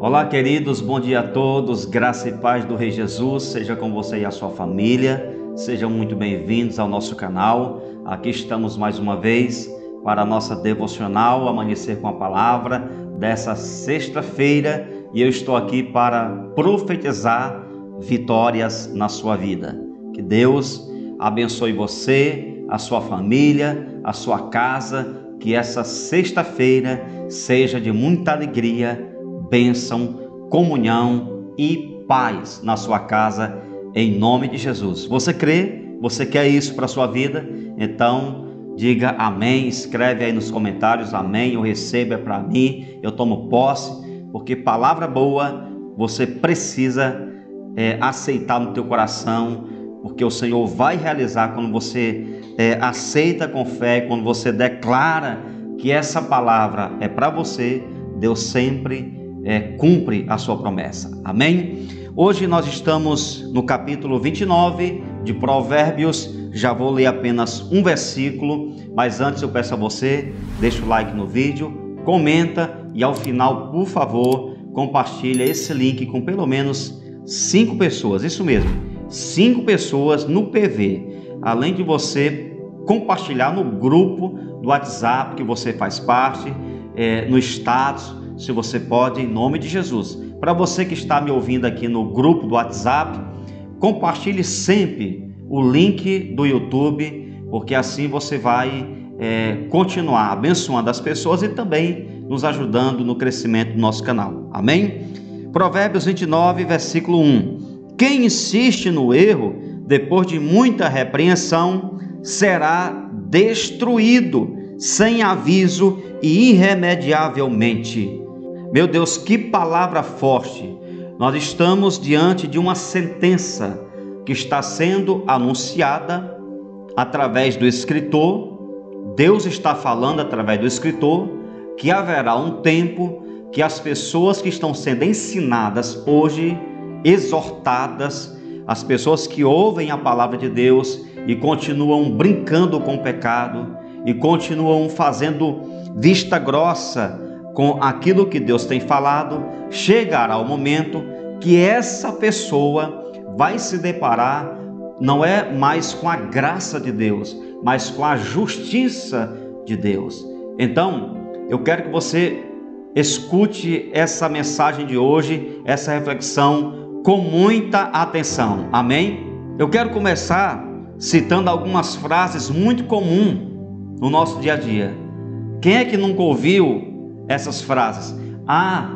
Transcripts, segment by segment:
Olá, queridos, bom dia a todos, graça e paz do Rei Jesus, seja com você e a sua família, sejam muito bem-vindos ao nosso canal. Aqui estamos mais uma vez para a nossa devocional Amanhecer com a Palavra dessa sexta-feira e eu estou aqui para profetizar vitórias na sua vida. Que Deus abençoe você, a sua família, a sua casa, que essa sexta-feira seja de muita alegria bênção, comunhão e paz na sua casa, em nome de Jesus. Você crê? Você quer isso para a sua vida? Então, diga amém, escreve aí nos comentários, amém, eu recebo, é para mim, eu tomo posse, porque palavra boa você precisa é, aceitar no teu coração, porque o Senhor vai realizar quando você é, aceita com fé, quando você declara que essa palavra é para você, Deus sempre é, cumpre a sua promessa. Amém? Hoje nós estamos no capítulo 29 de Provérbios. Já vou ler apenas um versículo, mas antes eu peço a você, deixa o like no vídeo, comenta e ao final, por favor, compartilha esse link com pelo menos cinco pessoas. Isso mesmo, cinco pessoas no PV. Além de você compartilhar no grupo do WhatsApp que você faz parte, é, no status se você pode, em nome de Jesus. Para você que está me ouvindo aqui no grupo do WhatsApp, compartilhe sempre o link do YouTube, porque assim você vai é, continuar abençoando as pessoas e também nos ajudando no crescimento do nosso canal. Amém? Provérbios 29, versículo 1. Quem insiste no erro, depois de muita repreensão, será destruído sem aviso e irremediavelmente. Meu Deus, que palavra forte! Nós estamos diante de uma sentença que está sendo anunciada através do escritor. Deus está falando através do escritor que haverá um tempo que as pessoas que estão sendo ensinadas hoje, exortadas, as pessoas que ouvem a palavra de Deus e continuam brincando com o pecado e continuam fazendo vista grossa com aquilo que Deus tem falado, chegará o momento que essa pessoa vai se deparar não é mais com a graça de Deus, mas com a justiça de Deus. Então, eu quero que você escute essa mensagem de hoje, essa reflexão com muita atenção. Amém? Eu quero começar citando algumas frases muito comuns no nosso dia a dia. Quem é que nunca ouviu essas frases. Ah,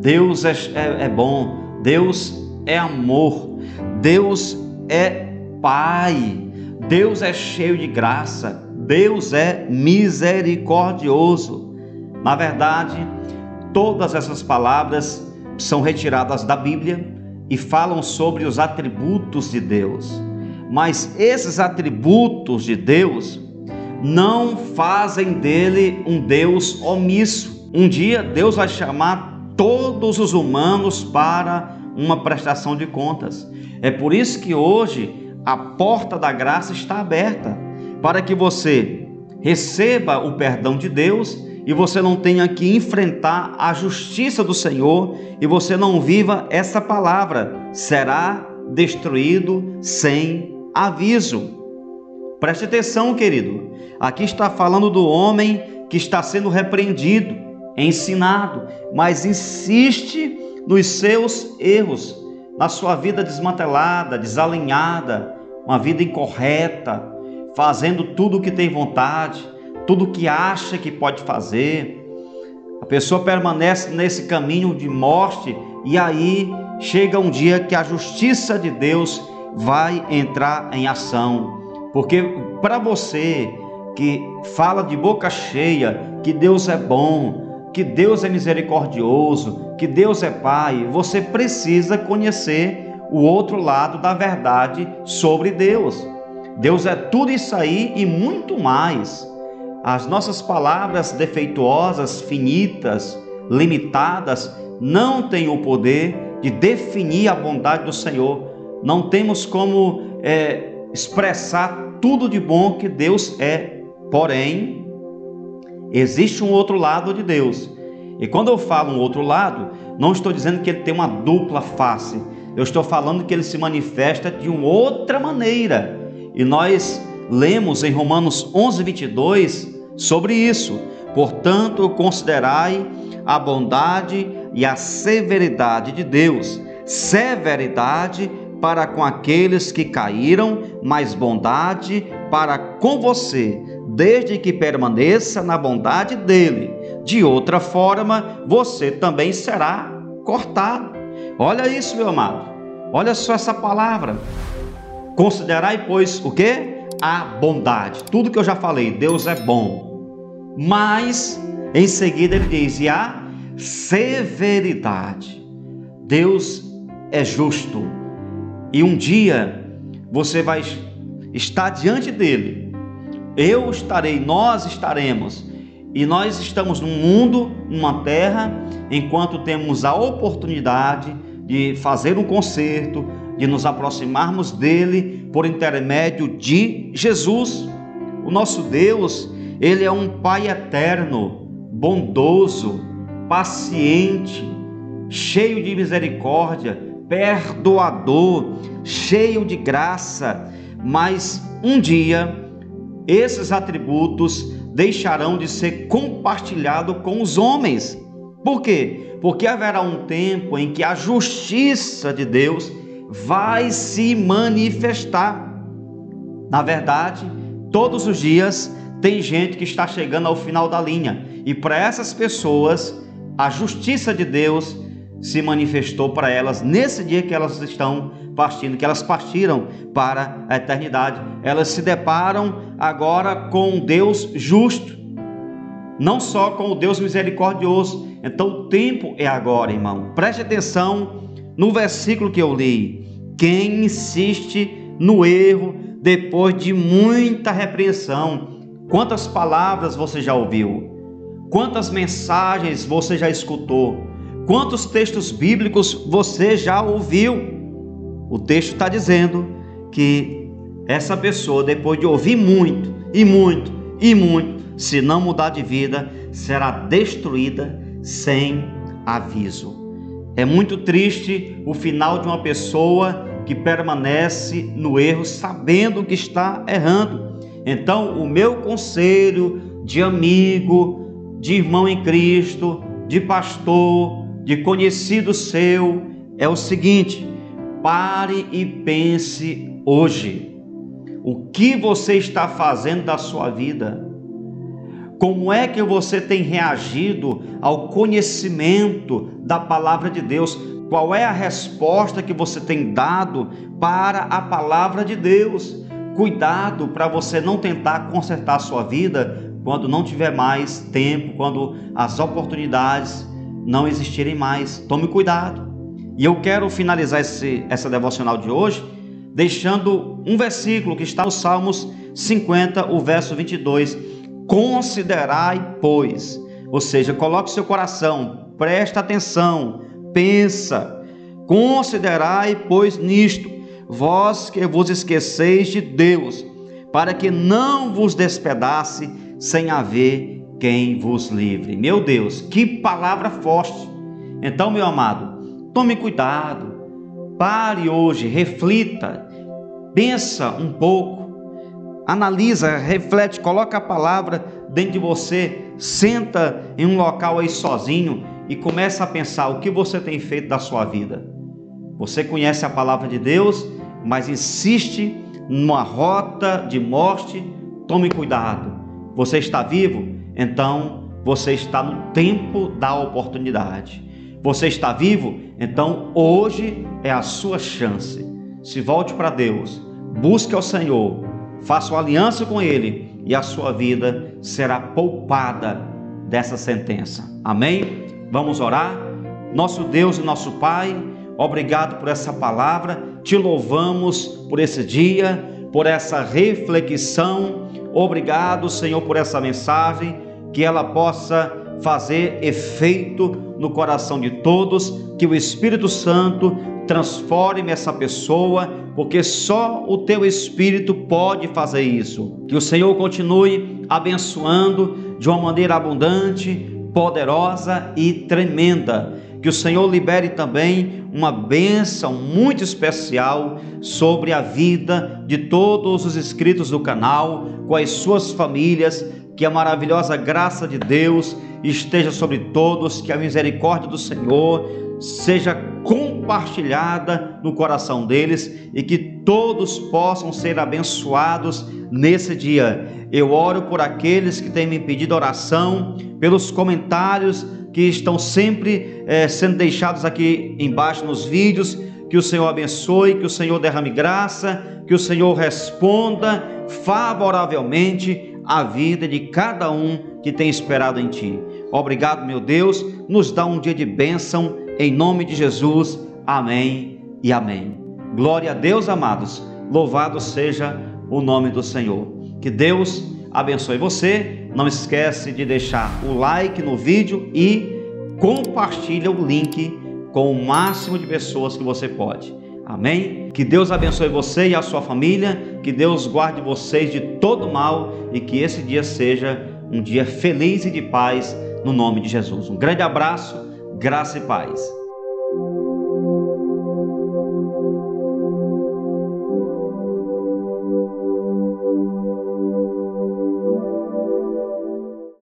Deus é, é, é bom, Deus é amor, Deus é Pai, Deus é cheio de graça, Deus é misericordioso. Na verdade, todas essas palavras são retiradas da Bíblia e falam sobre os atributos de Deus. Mas esses atributos de Deus não fazem dele um Deus omisso. Um dia Deus vai chamar todos os humanos para uma prestação de contas. É por isso que hoje a porta da graça está aberta para que você receba o perdão de Deus e você não tenha que enfrentar a justiça do Senhor e você não viva essa palavra: será destruído sem aviso. Preste atenção, querido. Aqui está falando do homem que está sendo repreendido ensinado, mas insiste nos seus erros, na sua vida desmantelada, desalinhada, uma vida incorreta, fazendo tudo o que tem vontade, tudo que acha que pode fazer. A pessoa permanece nesse caminho de morte e aí chega um dia que a justiça de Deus vai entrar em ação. Porque para você que fala de boca cheia que Deus é bom, que Deus é misericordioso, que Deus é Pai, você precisa conhecer o outro lado da verdade sobre Deus. Deus é tudo isso aí e muito mais. As nossas palavras defeituosas, finitas, limitadas, não têm o poder de definir a bondade do Senhor. Não temos como é, expressar tudo de bom que Deus é. Porém, Existe um outro lado de Deus. E quando eu falo um outro lado, não estou dizendo que ele tem uma dupla face. Eu estou falando que ele se manifesta de uma outra maneira. E nós lemos em Romanos 11, 22 sobre isso. Portanto, considerai a bondade e a severidade de Deus. Severidade para com aqueles que caíram, mas bondade para com você, desde que permaneça na bondade dele. De outra forma, você também será cortado. Olha isso, meu amado. Olha só essa palavra. Considerai, pois, o que? A bondade. Tudo que eu já falei, Deus é bom. Mas, em seguida, ele diz: e a severidade. Deus é justo. E um dia você vai estar diante dele. Eu estarei, nós estaremos. E nós estamos num mundo, numa terra, enquanto temos a oportunidade de fazer um concerto, de nos aproximarmos dele por intermédio de Jesus. O nosso Deus, ele é um Pai eterno, bondoso, paciente, cheio de misericórdia, perdoador, cheio de graça, mas um dia esses atributos deixarão de ser compartilhados com os homens. Por quê? Porque haverá um tempo em que a justiça de Deus vai se manifestar. Na verdade, todos os dias tem gente que está chegando ao final da linha, e para essas pessoas, a justiça de Deus se manifestou para elas nesse dia que elas estão partindo, que elas partiram para a eternidade. Elas se deparam agora com um Deus justo, não só com o Deus misericordioso. Então o tempo é agora, irmão. Preste atenção no versículo que eu li. Quem insiste no erro depois de muita repreensão, quantas palavras você já ouviu? Quantas mensagens você já escutou? Quantos textos bíblicos você já ouviu? O texto está dizendo que essa pessoa, depois de ouvir muito, e muito, e muito, se não mudar de vida, será destruída sem aviso. É muito triste o final de uma pessoa que permanece no erro sabendo que está errando. Então, o meu conselho de amigo, de irmão em Cristo, de pastor, de conhecido seu é o seguinte: pare e pense hoje. O que você está fazendo da sua vida? Como é que você tem reagido ao conhecimento da palavra de Deus? Qual é a resposta que você tem dado para a palavra de Deus? Cuidado para você não tentar consertar a sua vida quando não tiver mais tempo, quando as oportunidades não existirem mais. Tome cuidado. E eu quero finalizar esse, essa devocional de hoje deixando um versículo que está no Salmos 50, o verso 22. Considerai, pois, ou seja, coloque seu coração, presta atenção, pensa, considerai, pois, nisto, vós que vos esqueceis de Deus, para que não vos despedace sem haver quem vos livre. Meu Deus, que palavra forte. Então, meu amado, tome cuidado. Pare hoje, reflita, pensa um pouco, analisa, reflete, coloca a palavra dentro de você, senta em um local aí sozinho e começa a pensar o que você tem feito da sua vida. Você conhece a palavra de Deus, mas insiste numa rota de morte. Tome cuidado. Você está vivo? então você está no tempo da oportunidade. Você está vivo? Então hoje é a sua chance. Se volte para Deus, busque ao Senhor, faça uma aliança com Ele e a sua vida será poupada dessa sentença. Amém? Vamos orar? Nosso Deus e nosso Pai, obrigado por essa palavra, te louvamos por esse dia, por essa reflexão. Obrigado, Senhor, por essa mensagem que ela possa fazer efeito no coração de todos, que o Espírito Santo transforme essa pessoa, porque só o teu Espírito pode fazer isso. Que o Senhor continue abençoando de uma maneira abundante, poderosa e tremenda. Que o Senhor libere também uma bênção muito especial sobre a vida de todos os inscritos do canal, com as suas famílias. Que a maravilhosa graça de Deus esteja sobre todos, que a misericórdia do Senhor seja compartilhada no coração deles e que todos possam ser abençoados nesse dia. Eu oro por aqueles que têm me pedido oração, pelos comentários que estão sempre é, sendo deixados aqui embaixo nos vídeos. Que o Senhor abençoe, que o Senhor derrame graça, que o Senhor responda favoravelmente a vida de cada um que tem esperado em Ti. Obrigado, meu Deus, nos dá um dia de bênção, em nome de Jesus. Amém e amém. Glória a Deus, amados. Louvado seja o nome do Senhor. Que Deus abençoe você. Não esquece de deixar o like no vídeo e compartilha o link com o máximo de pessoas que você pode. Amém? Que Deus abençoe você e a sua família, que Deus guarde vocês de todo mal e que esse dia seja um dia feliz e de paz no nome de Jesus. Um grande abraço, graça e paz.